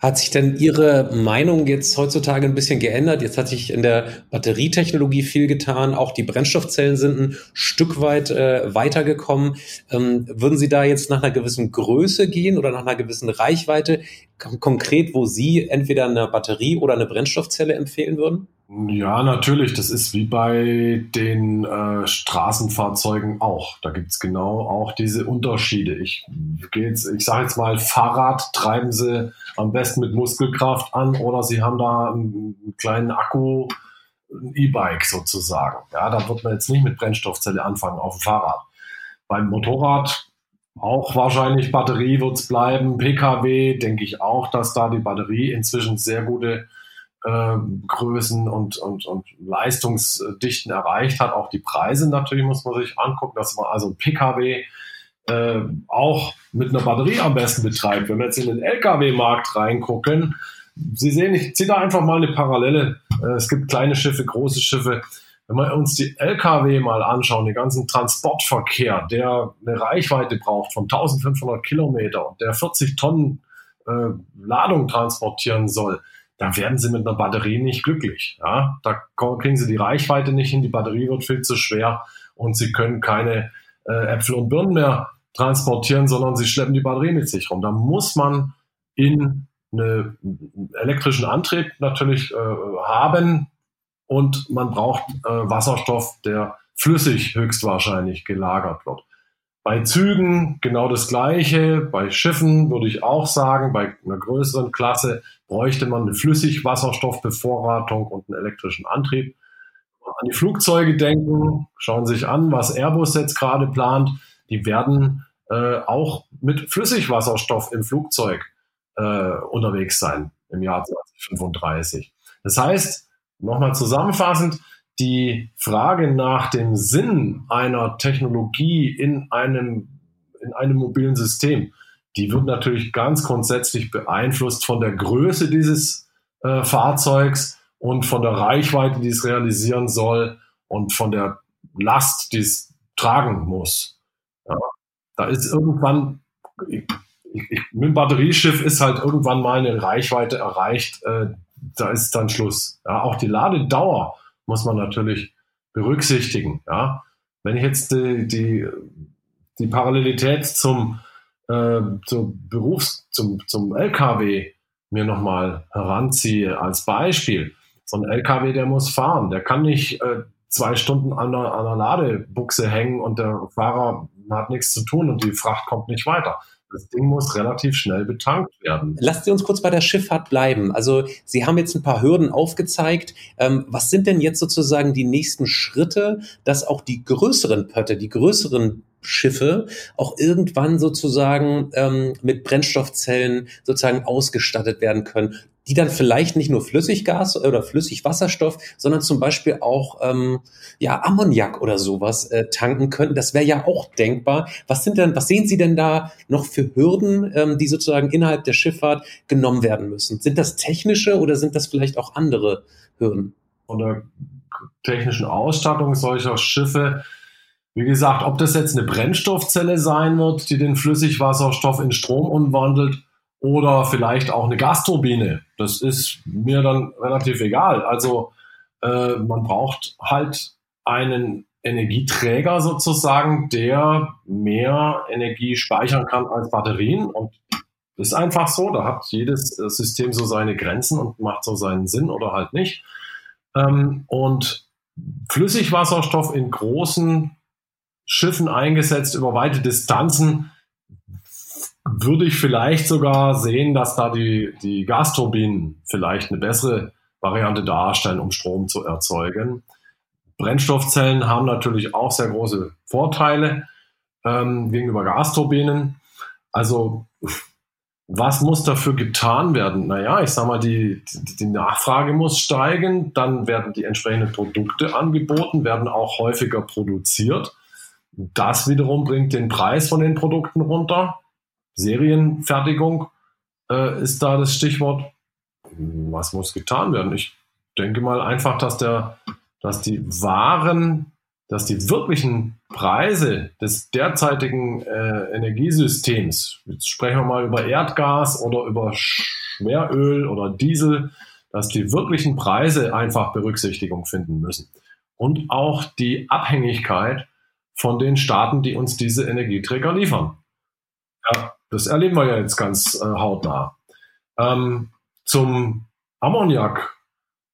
S1: Hat sich denn Ihre Meinung jetzt heutzutage ein bisschen geändert? Jetzt hat sich in der Batterietechnologie viel getan. Auch die Brennstoffzellen sind ein Stück weit äh, weitergekommen. Ähm, würden Sie da jetzt nach einer gewissen Größe gehen oder nach einer gewissen Reichweite? Konkret, wo Sie entweder eine Batterie oder eine Brennstoffzelle empfehlen würden?
S2: Ja, natürlich. Das ist wie bei den äh, Straßenfahrzeugen auch. Da gibt's genau auch diese Unterschiede. Ich ich sage jetzt mal, Fahrrad treiben sie am besten mit Muskelkraft an oder sie haben da einen kleinen Akku, ein E-Bike sozusagen. Ja, da wird man jetzt nicht mit Brennstoffzelle anfangen auf dem Fahrrad. Beim Motorrad auch wahrscheinlich Batterie wird's bleiben. PKW denke ich auch, dass da die Batterie inzwischen sehr gute äh, Größen und, und, und Leistungsdichten erreicht hat. Auch die Preise natürlich muss man sich angucken, dass man also PKW äh, auch mit einer Batterie am besten betreibt. Wenn wir jetzt in den Lkw-Markt reingucken, Sie sehen, ich ziehe da einfach mal eine Parallele. Äh, es gibt kleine Schiffe, große Schiffe. Wenn wir uns die Lkw mal anschauen, den ganzen Transportverkehr, der eine Reichweite braucht von 1500 Kilometer und der 40 Tonnen äh, Ladung transportieren soll, da werden sie mit einer Batterie nicht glücklich. Ja? Da kriegen sie die Reichweite nicht hin, die Batterie wird viel zu schwer und sie können keine äh, Äpfel und Birnen mehr transportieren, sondern sie schleppen die Batterie mit sich rum. Da muss man in einen elektrischen Antrieb natürlich äh, haben und man braucht äh, Wasserstoff, der flüssig höchstwahrscheinlich gelagert wird. Bei Zügen genau das Gleiche. Bei Schiffen würde ich auch sagen, bei einer größeren Klasse bräuchte man eine Flüssigwasserstoffbevorratung und einen elektrischen Antrieb. An die Flugzeuge denken, schauen Sie sich an, was Airbus jetzt gerade plant. Die werden äh, auch mit Flüssigwasserstoff im Flugzeug äh, unterwegs sein im Jahr 2035. Das heißt, nochmal zusammenfassend, die Frage nach dem Sinn einer Technologie in einem, in einem mobilen System, die wird natürlich ganz grundsätzlich beeinflusst von der Größe dieses äh, Fahrzeugs und von der Reichweite, die es realisieren soll und von der Last, die es tragen muss. Ja, da ist irgendwann, ich, ich, mit dem Batterieschiff ist halt irgendwann mal eine Reichweite erreicht, äh, da ist dann Schluss. Ja, auch die Ladedauer muss man natürlich berücksichtigen. Ja? Wenn ich jetzt die, die, die Parallelität zum, äh, zum Berufs-, zum, zum LKW mir nochmal heranziehe als Beispiel. So ein LKW, der muss fahren, der kann nicht äh, zwei Stunden an einer, an einer Ladebuchse hängen und der Fahrer hat nichts zu tun und die Fracht kommt nicht weiter. Das Ding muss relativ schnell betankt werden.
S1: Lassen Sie uns kurz bei der Schifffahrt bleiben. Also Sie haben jetzt ein paar Hürden aufgezeigt. Ähm, was sind denn jetzt sozusagen die nächsten Schritte, dass auch die größeren Pötte, die größeren Schiffe auch irgendwann sozusagen ähm, mit Brennstoffzellen sozusagen ausgestattet werden können die dann vielleicht nicht nur Flüssiggas oder Flüssigwasserstoff, sondern zum Beispiel auch ähm, ja Ammoniak oder sowas äh, tanken könnten. Das wäre ja auch denkbar. Was sind denn, was sehen Sie denn da noch für Hürden, ähm, die sozusagen innerhalb der Schifffahrt genommen werden müssen? Sind das technische oder sind das vielleicht auch andere Hürden?
S2: Von der technischen Ausstattung solcher Schiffe wie gesagt, ob das jetzt eine Brennstoffzelle sein wird, die den Flüssigwasserstoff in Strom umwandelt, oder vielleicht auch eine Gasturbine. Das ist mir dann relativ egal. Also äh, man braucht halt einen Energieträger sozusagen, der mehr Energie speichern kann als Batterien. Und das ist einfach so. Da hat jedes System so seine Grenzen und macht so seinen Sinn oder halt nicht. Ähm, und Flüssigwasserstoff in großen Schiffen eingesetzt über weite Distanzen würde ich vielleicht sogar sehen, dass da die, die Gasturbinen vielleicht eine bessere Variante darstellen, um Strom zu erzeugen. Brennstoffzellen haben natürlich auch sehr große Vorteile ähm, gegenüber Gasturbinen. Also was muss dafür getan werden? Naja, ich sage mal, die, die, die, Nachfrage muss steigen, dann werden die entsprechenden Produkte angeboten, werden auch häufiger produziert. Das wiederum bringt den Preis von den Produkten runter. Serienfertigung äh, ist da das Stichwort. Was muss getan werden? Ich denke mal einfach, dass der, dass die Waren, dass die wirklichen Preise des derzeitigen äh, Energiesystems, jetzt sprechen wir mal über Erdgas oder über Schweröl oder Diesel, dass die wirklichen Preise einfach Berücksichtigung finden müssen. Und auch die Abhängigkeit von den Staaten, die uns diese Energieträger liefern. Ja, das erleben wir ja jetzt ganz äh, hautnah. Ähm, zum Ammoniak.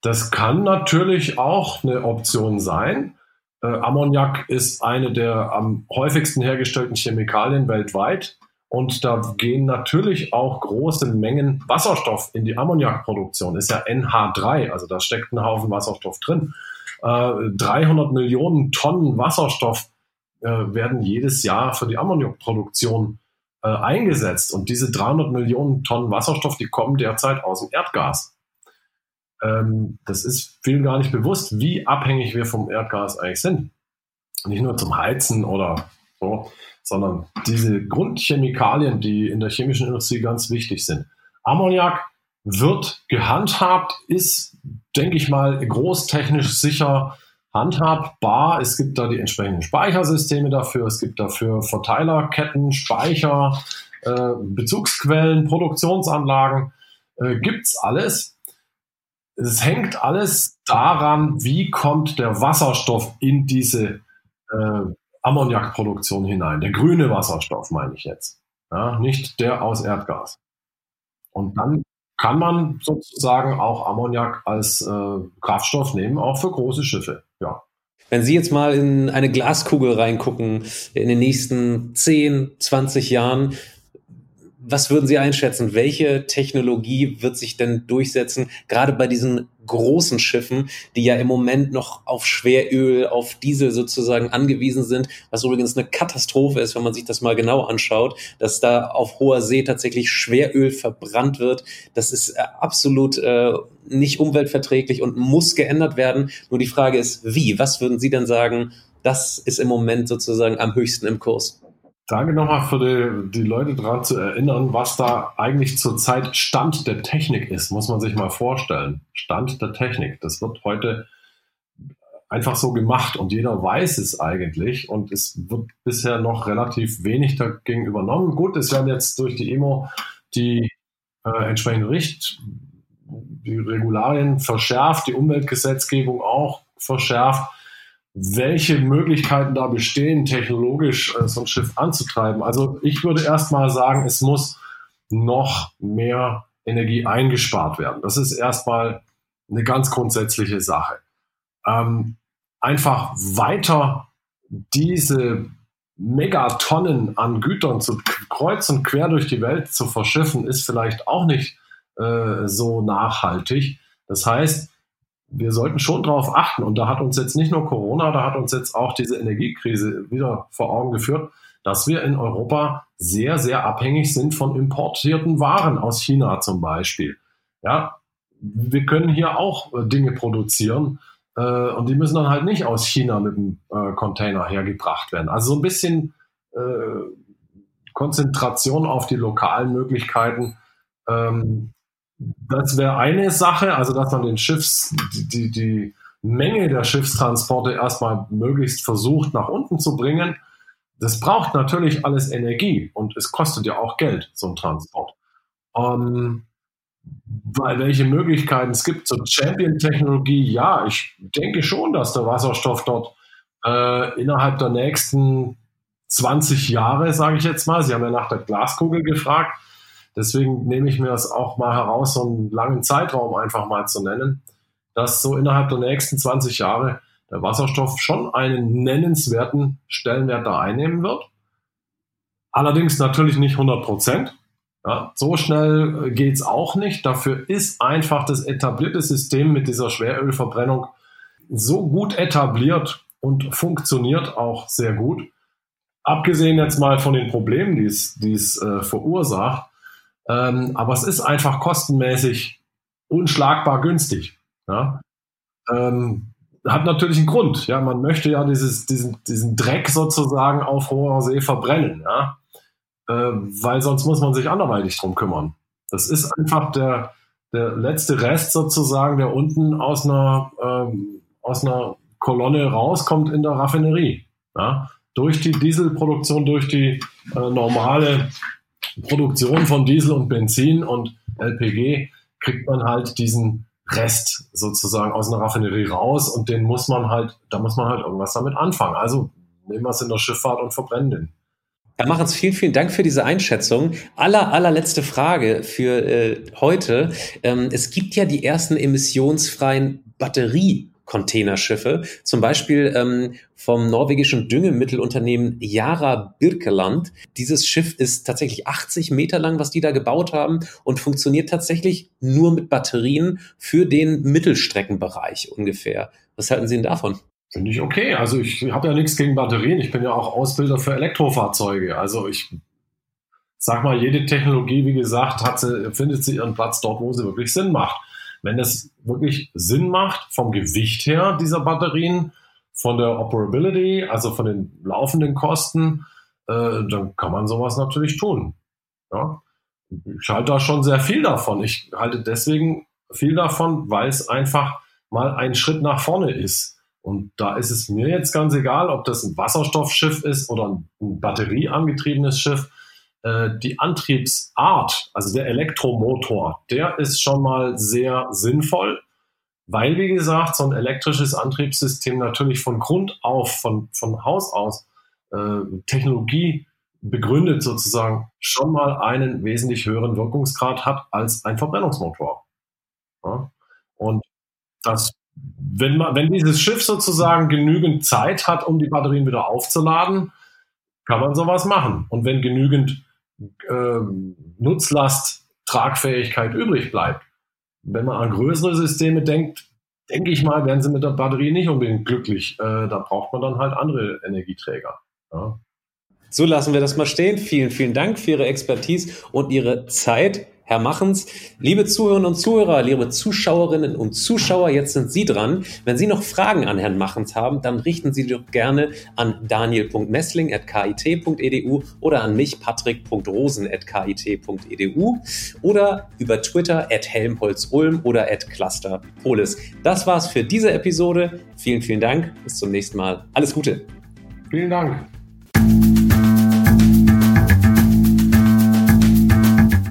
S2: Das kann natürlich auch eine Option sein. Äh, Ammoniak ist eine der am häufigsten hergestellten Chemikalien weltweit. Und da gehen natürlich auch große Mengen Wasserstoff in die Ammoniakproduktion. Ist ja NH3, also da steckt ein Haufen Wasserstoff drin. Äh, 300 Millionen Tonnen Wasserstoff äh, werden jedes Jahr für die Ammoniakproduktion äh, eingesetzt. Und diese 300 Millionen Tonnen Wasserstoff, die kommen derzeit aus dem Erdgas. Ähm, das ist vielen gar nicht bewusst, wie abhängig wir vom Erdgas eigentlich sind. Nicht nur zum Heizen oder so, sondern diese Grundchemikalien, die in der chemischen Industrie ganz wichtig sind. Ammoniak wird gehandhabt, ist, denke ich mal, großtechnisch sicher handhabbar. Es gibt da die entsprechenden Speichersysteme dafür. Es gibt dafür Verteilerketten, Speicher, äh, Bezugsquellen, Produktionsanlagen. Äh, gibt's alles. es hängt alles daran, wie kommt der Wasserstoff in diese äh, Ammoniakproduktion hinein. Der grüne Wasserstoff meine ich jetzt, ja, nicht der aus Erdgas. Und dann kann man sozusagen auch Ammoniak als äh, Kraftstoff nehmen, auch für große Schiffe. Ja.
S1: Wenn Sie jetzt mal in eine Glaskugel reingucken, in den nächsten 10, 20 Jahren, was würden Sie einschätzen? Welche Technologie wird sich denn durchsetzen, gerade bei diesen großen Schiffen, die ja im Moment noch auf Schweröl, auf Diesel sozusagen angewiesen sind, was übrigens eine Katastrophe ist, wenn man sich das mal genau anschaut, dass da auf hoher See tatsächlich Schweröl verbrannt wird. Das ist äh, absolut äh, nicht umweltverträglich und muss geändert werden. Nur die Frage ist, wie? Was würden Sie denn sagen, das ist im Moment sozusagen am höchsten im Kurs?
S2: Danke nochmal für die, die Leute daran zu erinnern, was da eigentlich zurzeit Stand der Technik ist, muss man sich mal vorstellen. Stand der Technik. Das wird heute einfach so gemacht und jeder weiß es eigentlich und es wird bisher noch relativ wenig dagegen übernommen. Gut, es werden jetzt durch die EMO die äh, entsprechenden Richt, die Regularien verschärft, die Umweltgesetzgebung auch verschärft welche Möglichkeiten da bestehen, technologisch äh, so ein Schiff anzutreiben. Also ich würde erst mal sagen, es muss noch mehr Energie eingespart werden. Das ist erstmal eine ganz grundsätzliche Sache. Ähm, einfach weiter diese Megatonnen an Gütern zu kreuz und quer durch die Welt zu verschiffen, ist vielleicht auch nicht äh, so nachhaltig. Das heißt, wir sollten schon darauf achten. Und da hat uns jetzt nicht nur Corona, da hat uns jetzt auch diese Energiekrise wieder vor Augen geführt, dass wir in Europa sehr, sehr abhängig sind von importierten Waren aus China zum Beispiel. Ja, wir können hier auch äh, Dinge produzieren äh, und die müssen dann halt nicht aus China mit dem äh, Container hergebracht werden. Also so ein bisschen äh, Konzentration auf die lokalen Möglichkeiten ähm, das wäre eine Sache, also dass man den Schiffs, die, die, die Menge der Schiffstransporte erstmal möglichst versucht nach unten zu bringen. Das braucht natürlich alles Energie und es kostet ja auch Geld, so ein Transport. Um, weil welche Möglichkeiten es gibt zur Champion-Technologie, ja, ich denke schon, dass der Wasserstoff dort äh, innerhalb der nächsten 20 Jahre, sage ich jetzt mal, Sie haben ja nach der Glaskugel gefragt, Deswegen nehme ich mir das auch mal heraus, so einen langen Zeitraum einfach mal zu nennen, dass so innerhalb der nächsten 20 Jahre der Wasserstoff schon einen nennenswerten Stellenwert da einnehmen wird. Allerdings natürlich nicht 100 Prozent. Ja, so schnell geht's auch nicht. Dafür ist einfach das etablierte System mit dieser Schwerölverbrennung so gut etabliert und funktioniert auch sehr gut. Abgesehen jetzt mal von den Problemen, die es, die es äh, verursacht, ähm, aber es ist einfach kostenmäßig unschlagbar günstig. Ja? Ähm, hat natürlich einen Grund. Ja, man möchte ja dieses, diesen, diesen Dreck sozusagen auf hoher See verbrennen, ja, äh, weil sonst muss man sich anderweitig drum kümmern. Das ist einfach der, der letzte Rest sozusagen, der unten aus einer, ähm, aus einer Kolonne rauskommt in der Raffinerie. Ja? Durch die Dieselproduktion, durch die äh, normale Produktion von Diesel und Benzin und LPG kriegt man halt diesen Rest sozusagen aus einer Raffinerie raus und den muss man halt, da muss man halt irgendwas damit anfangen. Also nehmen wir es in der Schifffahrt und verbrennen den.
S1: Herr Machens, vielen, vielen Dank für diese Einschätzung. Aller, allerletzte Frage für äh, heute. Ähm, es gibt ja die ersten emissionsfreien Batterie Containerschiffe, zum Beispiel ähm, vom norwegischen Düngemittelunternehmen Yara Birkeland. Dieses Schiff ist tatsächlich 80 Meter lang, was die da gebaut haben und funktioniert tatsächlich nur mit Batterien für den Mittelstreckenbereich ungefähr. Was halten Sie denn davon?
S2: Finde ich okay. Also ich habe ja nichts gegen Batterien. Ich bin ja auch Ausbilder für Elektrofahrzeuge. Also ich sag mal, jede Technologie, wie gesagt, hat sie, findet sie ihren Platz dort, wo sie wirklich Sinn macht wenn es wirklich Sinn macht vom Gewicht her dieser Batterien, von der Operability, also von den laufenden Kosten, äh, dann kann man sowas natürlich tun. Ja? Ich halte da schon sehr viel davon. Ich halte deswegen viel davon, weil es einfach mal ein Schritt nach vorne ist. Und da ist es mir jetzt ganz egal, ob das ein Wasserstoffschiff ist oder ein batterieangetriebenes Schiff. Äh, die Antriebsart, also der Elektromotor, der ist schon mal sehr sinnvoll. weil, wie gesagt, so ein elektrisches Antriebssystem natürlich von Grund auf, von, von Haus aus, äh, Technologie begründet sozusagen, schon mal einen wesentlich höheren Wirkungsgrad hat als ein Verbrennungsmotor. Ja? Und das, wenn, man, wenn dieses Schiff sozusagen genügend Zeit hat, um die Batterien wieder aufzuladen, kann man sowas machen. Und wenn genügend äh, Nutzlast, Tragfähigkeit übrig bleibt, wenn man an größere Systeme denkt, denke ich mal, werden sie mit der Batterie nicht unbedingt glücklich. Äh, da braucht man dann halt andere Energieträger. Ja.
S1: So lassen wir das mal stehen. Vielen, vielen Dank für Ihre Expertise und Ihre Zeit. Herr Machens. Liebe Zuhörerinnen und Zuhörer, liebe Zuschauerinnen und Zuschauer, jetzt sind Sie dran. Wenn Sie noch Fragen an Herrn Machens haben, dann richten Sie doch gerne an daniel.messling.kit.edu oder an mich, patrick.rosen.kit.edu oder über Twitter at helmholtz-ulm oder at clusterpolis. Das war's für diese Episode. Vielen, vielen Dank. Bis zum nächsten Mal. Alles Gute.
S2: Vielen Dank.